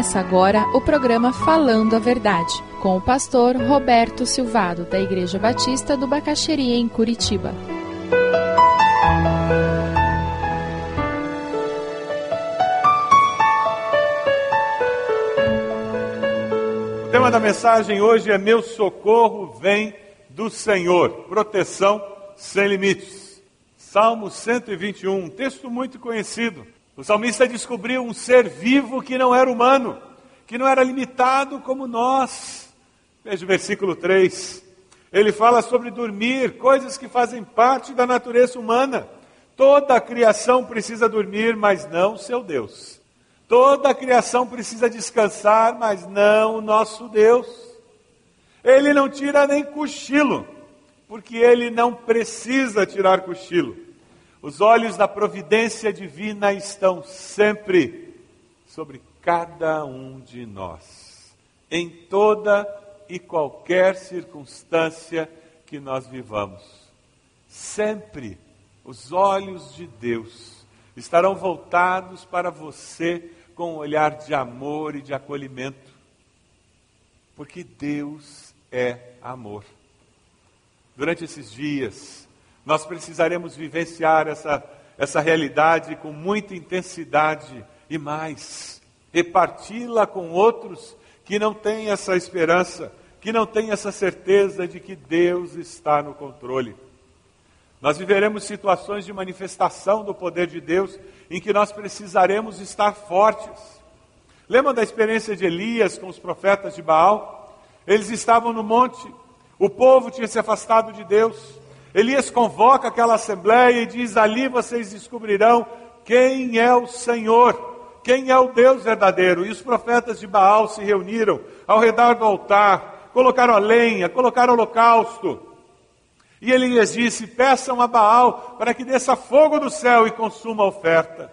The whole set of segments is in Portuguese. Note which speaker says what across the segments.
Speaker 1: Começa agora o programa Falando a Verdade, com o pastor Roberto Silvado, da Igreja Batista do Bacaxeria, em Curitiba.
Speaker 2: O tema da mensagem hoje é Meu socorro vem do Senhor, proteção sem limites. Salmo 121, um texto muito conhecido. O salmista descobriu um ser vivo que não era humano, que não era limitado como nós. Veja o versículo 3. Ele fala sobre dormir, coisas que fazem parte da natureza humana. Toda a criação precisa dormir, mas não seu Deus. Toda a criação precisa descansar, mas não o nosso Deus. Ele não tira nem cochilo, porque ele não precisa tirar cochilo. Os olhos da providência divina estão sempre sobre cada um de nós, em toda e qualquer circunstância que nós vivamos. Sempre os olhos de Deus estarão voltados para você com um olhar de amor e de acolhimento, porque Deus é amor. Durante esses dias, nós precisaremos vivenciar essa, essa realidade com muita intensidade e mais, reparti-la com outros que não têm essa esperança, que não têm essa certeza de que Deus está no controle. Nós viveremos situações de manifestação do poder de Deus em que nós precisaremos estar fortes. Lembram da experiência de Elias com os profetas de Baal? Eles estavam no monte, o povo tinha se afastado de Deus, Elias convoca aquela assembleia e diz: Ali vocês descobrirão quem é o Senhor, quem é o Deus verdadeiro. E os profetas de Baal se reuniram ao redor do altar, colocaram a lenha, colocaram o holocausto. E Elias disse: Peçam a Baal para que desça fogo do céu e consuma a oferta.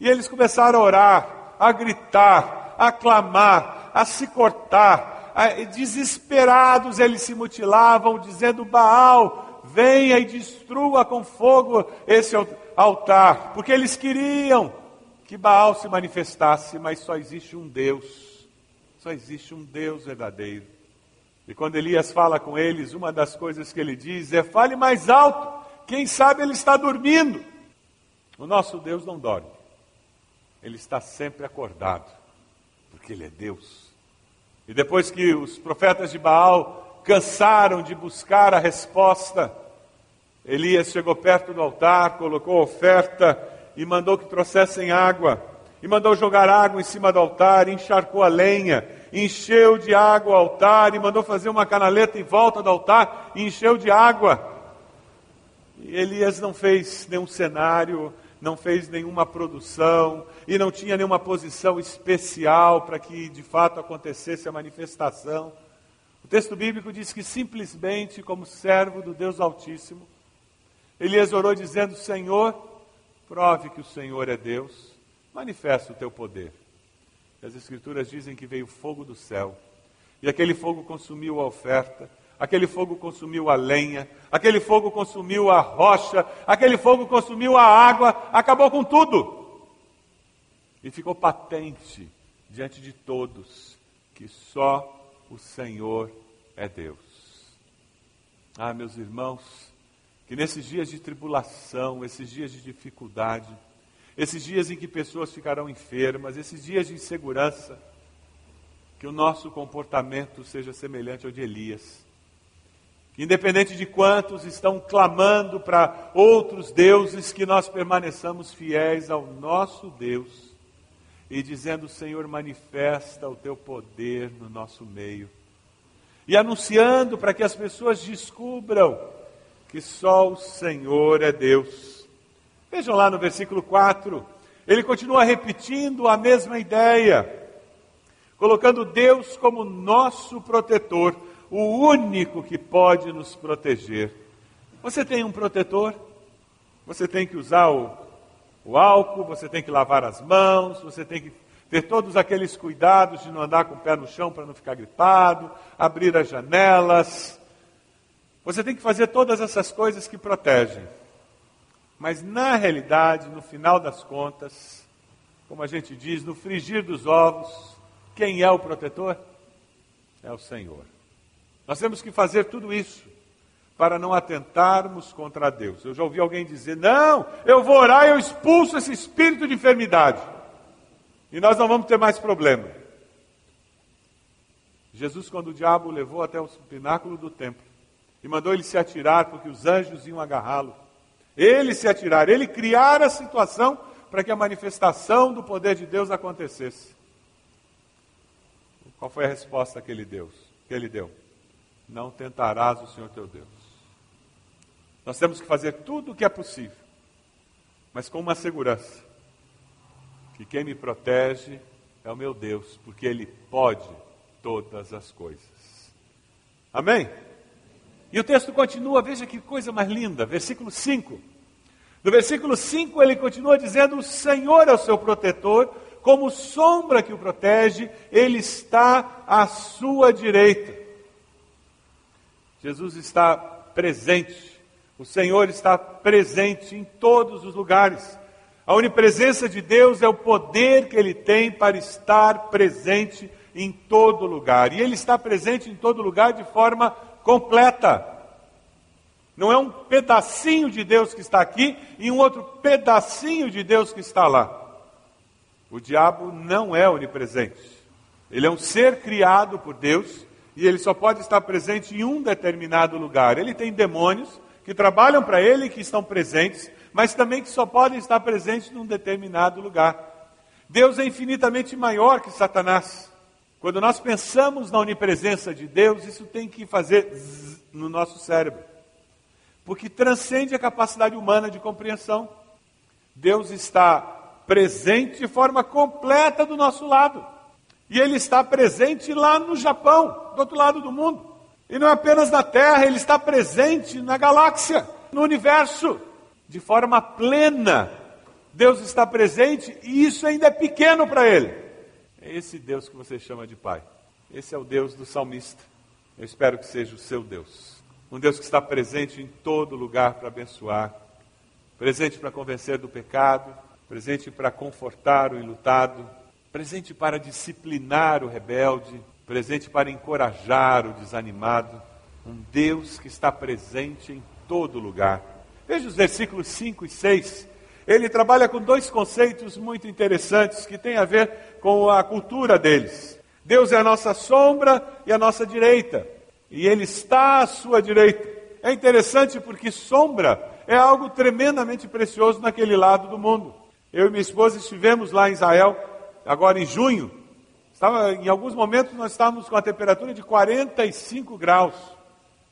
Speaker 2: E eles começaram a orar, a gritar, a clamar, a se cortar. Desesperados eles se mutilavam, dizendo: Baal, venha e destrua com fogo esse altar, porque eles queriam que Baal se manifestasse, mas só existe um Deus, só existe um Deus verdadeiro. E quando Elias fala com eles, uma das coisas que ele diz é: fale mais alto, quem sabe ele está dormindo. O nosso Deus não dorme, ele está sempre acordado, porque ele é Deus. E depois que os profetas de Baal cansaram de buscar a resposta. Elias chegou perto do altar, colocou a oferta e mandou que trouxessem água. E mandou jogar água em cima do altar, encharcou a lenha, encheu de água o altar e mandou fazer uma canaleta em volta do altar e encheu de água. E Elias não fez nenhum cenário, não fez nenhuma produção e não tinha nenhuma posição especial para que de fato acontecesse a manifestação. O texto bíblico diz que simplesmente, como servo do Deus Altíssimo, Elias orou dizendo: Senhor, prove que o Senhor é Deus, manifesta o teu poder. E as Escrituras dizem que veio fogo do céu, e aquele fogo consumiu a oferta, aquele fogo consumiu a lenha, aquele fogo consumiu a rocha, aquele fogo consumiu a água, acabou com tudo. E ficou patente diante de todos que só o Senhor é Deus. Ah, meus irmãos, que nesses dias de tribulação, esses dias de dificuldade, esses dias em que pessoas ficarão enfermas, esses dias de insegurança, que o nosso comportamento seja semelhante ao de Elias. Independente de quantos estão clamando para outros deuses, que nós permaneçamos fiéis ao nosso Deus e dizendo: Senhor, manifesta o teu poder no nosso meio. E anunciando para que as pessoas descubram que só o Senhor é Deus. Vejam lá no versículo 4, ele continua repetindo a mesma ideia, colocando Deus como nosso protetor, o único que pode nos proteger. Você tem um protetor? Você tem que usar o o álcool, você tem que lavar as mãos, você tem que ter todos aqueles cuidados de não andar com o pé no chão para não ficar gripado, abrir as janelas. Você tem que fazer todas essas coisas que protegem. Mas na realidade, no final das contas, como a gente diz, no frigir dos ovos, quem é o protetor? É o Senhor. Nós temos que fazer tudo isso para não atentarmos contra Deus. Eu já ouvi alguém dizer: não, eu vou orar e eu expulso esse espírito de enfermidade. E nós não vamos ter mais problema. Jesus, quando o diabo o levou até o pináculo do templo e mandou ele se atirar, porque os anjos iam agarrá-lo, ele se atirar, ele criar a situação para que a manifestação do poder de Deus acontecesse. Qual foi a resposta que ele deu? Que ele deu? Não tentarás o Senhor teu Deus. Nós temos que fazer tudo o que é possível, mas com uma segurança: que quem me protege é o meu Deus, porque Ele pode todas as coisas. Amém? E o texto continua, veja que coisa mais linda, versículo 5. No versículo 5 ele continua dizendo: O Senhor é o seu protetor, como sombra que o protege, ele está à sua direita. Jesus está presente, o Senhor está presente em todos os lugares. A onipresença de Deus é o poder que ele tem para estar presente em todo lugar. E ele está presente em todo lugar de forma completa. Não é um pedacinho de Deus que está aqui e um outro pedacinho de Deus que está lá. O diabo não é onipresente. Ele é um ser criado por Deus e ele só pode estar presente em um determinado lugar. Ele tem demônios que trabalham para ele que estão presentes, mas também que só podem estar presentes num determinado lugar. Deus é infinitamente maior que Satanás. Quando nós pensamos na onipresença de Deus, isso tem que fazer zzz no nosso cérebro, porque transcende a capacidade humana de compreensão. Deus está presente de forma completa do nosso lado, e Ele está presente lá no Japão, do outro lado do mundo, e não é apenas na Terra, Ele está presente na galáxia, no universo, de forma plena. Deus está presente e isso ainda é pequeno para Ele. É esse Deus que você chama de Pai. Esse é o Deus do salmista. Eu espero que seja o seu Deus. Um Deus que está presente em todo lugar para abençoar, presente para convencer do pecado, presente para confortar o enlutado, presente para disciplinar o rebelde, presente para encorajar o desanimado. Um Deus que está presente em todo lugar. Veja os versículos 5 e 6 ele trabalha com dois conceitos muito interessantes que têm a ver com a cultura deles. Deus é a nossa sombra e a nossa direita, e Ele está à sua direita. É interessante porque sombra é algo tremendamente precioso naquele lado do mundo. Eu e minha esposa estivemos lá em Israel, agora em junho. Estava, em alguns momentos nós estávamos com a temperatura de 45 graus.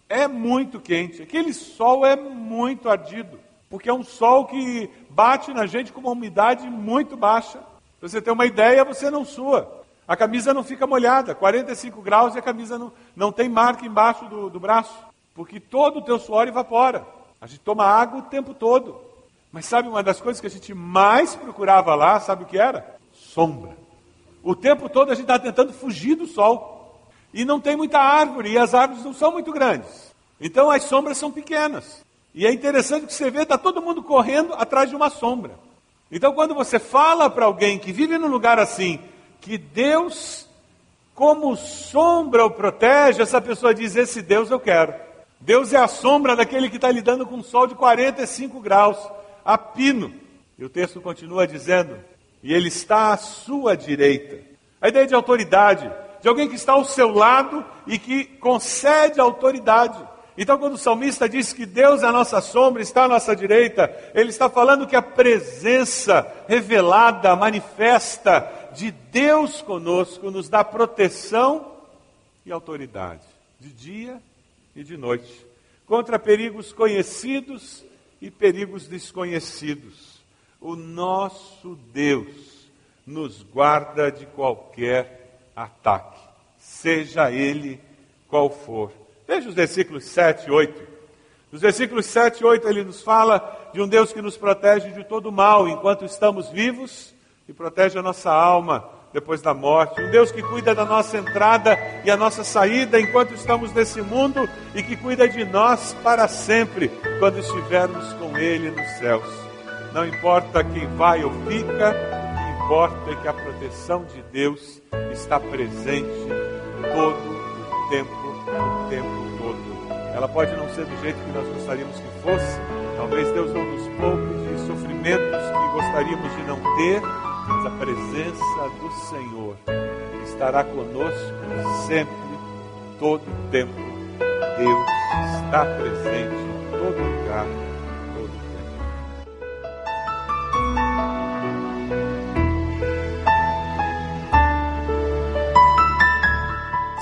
Speaker 2: É muito quente. Aquele sol é muito ardido porque é um sol que bate na gente com uma umidade muito baixa. Pra você ter uma ideia, você não sua. A camisa não fica molhada, 45 graus e a camisa não, não tem marca embaixo do, do braço, porque todo o teu suor evapora. A gente toma água o tempo todo. Mas sabe uma das coisas que a gente mais procurava lá, sabe o que era? Sombra. O tempo todo a gente está tentando fugir do sol. E não tem muita árvore, e as árvores não são muito grandes. Então as sombras são pequenas. E é interessante que você vê, está todo mundo correndo atrás de uma sombra. Então, quando você fala para alguém que vive num lugar assim, que Deus, como sombra, o protege, essa pessoa diz: Esse Deus eu quero. Deus é a sombra daquele que está lidando com um sol de 45 graus, a pino. E o texto continua dizendo: E ele está à sua direita. A ideia de autoridade, de alguém que está ao seu lado e que concede autoridade. Então, quando o salmista diz que Deus é a nossa sombra, está à nossa direita, ele está falando que a presença revelada, manifesta de Deus conosco nos dá proteção e autoridade, de dia e de noite, contra perigos conhecidos e perigos desconhecidos. O nosso Deus nos guarda de qualquer ataque, seja ele qual for. Veja os versículos 7 e 8. Nos versículos 7 e 8 ele nos fala de um Deus que nos protege de todo mal enquanto estamos vivos e protege a nossa alma depois da morte. Um Deus que cuida da nossa entrada e a nossa saída enquanto estamos nesse mundo e que cuida de nós para sempre quando estivermos com Ele nos céus. Não importa quem vai ou fica, quem importa é que a proteção de Deus está presente todo o tempo, o tempo todo. Ela pode não ser do jeito que nós gostaríamos que fosse, talvez Deus não nos poupe de sofrimentos que gostaríamos de não ter, mas a presença do Senhor estará conosco sempre, todo o tempo. Deus está presente em todo lugar,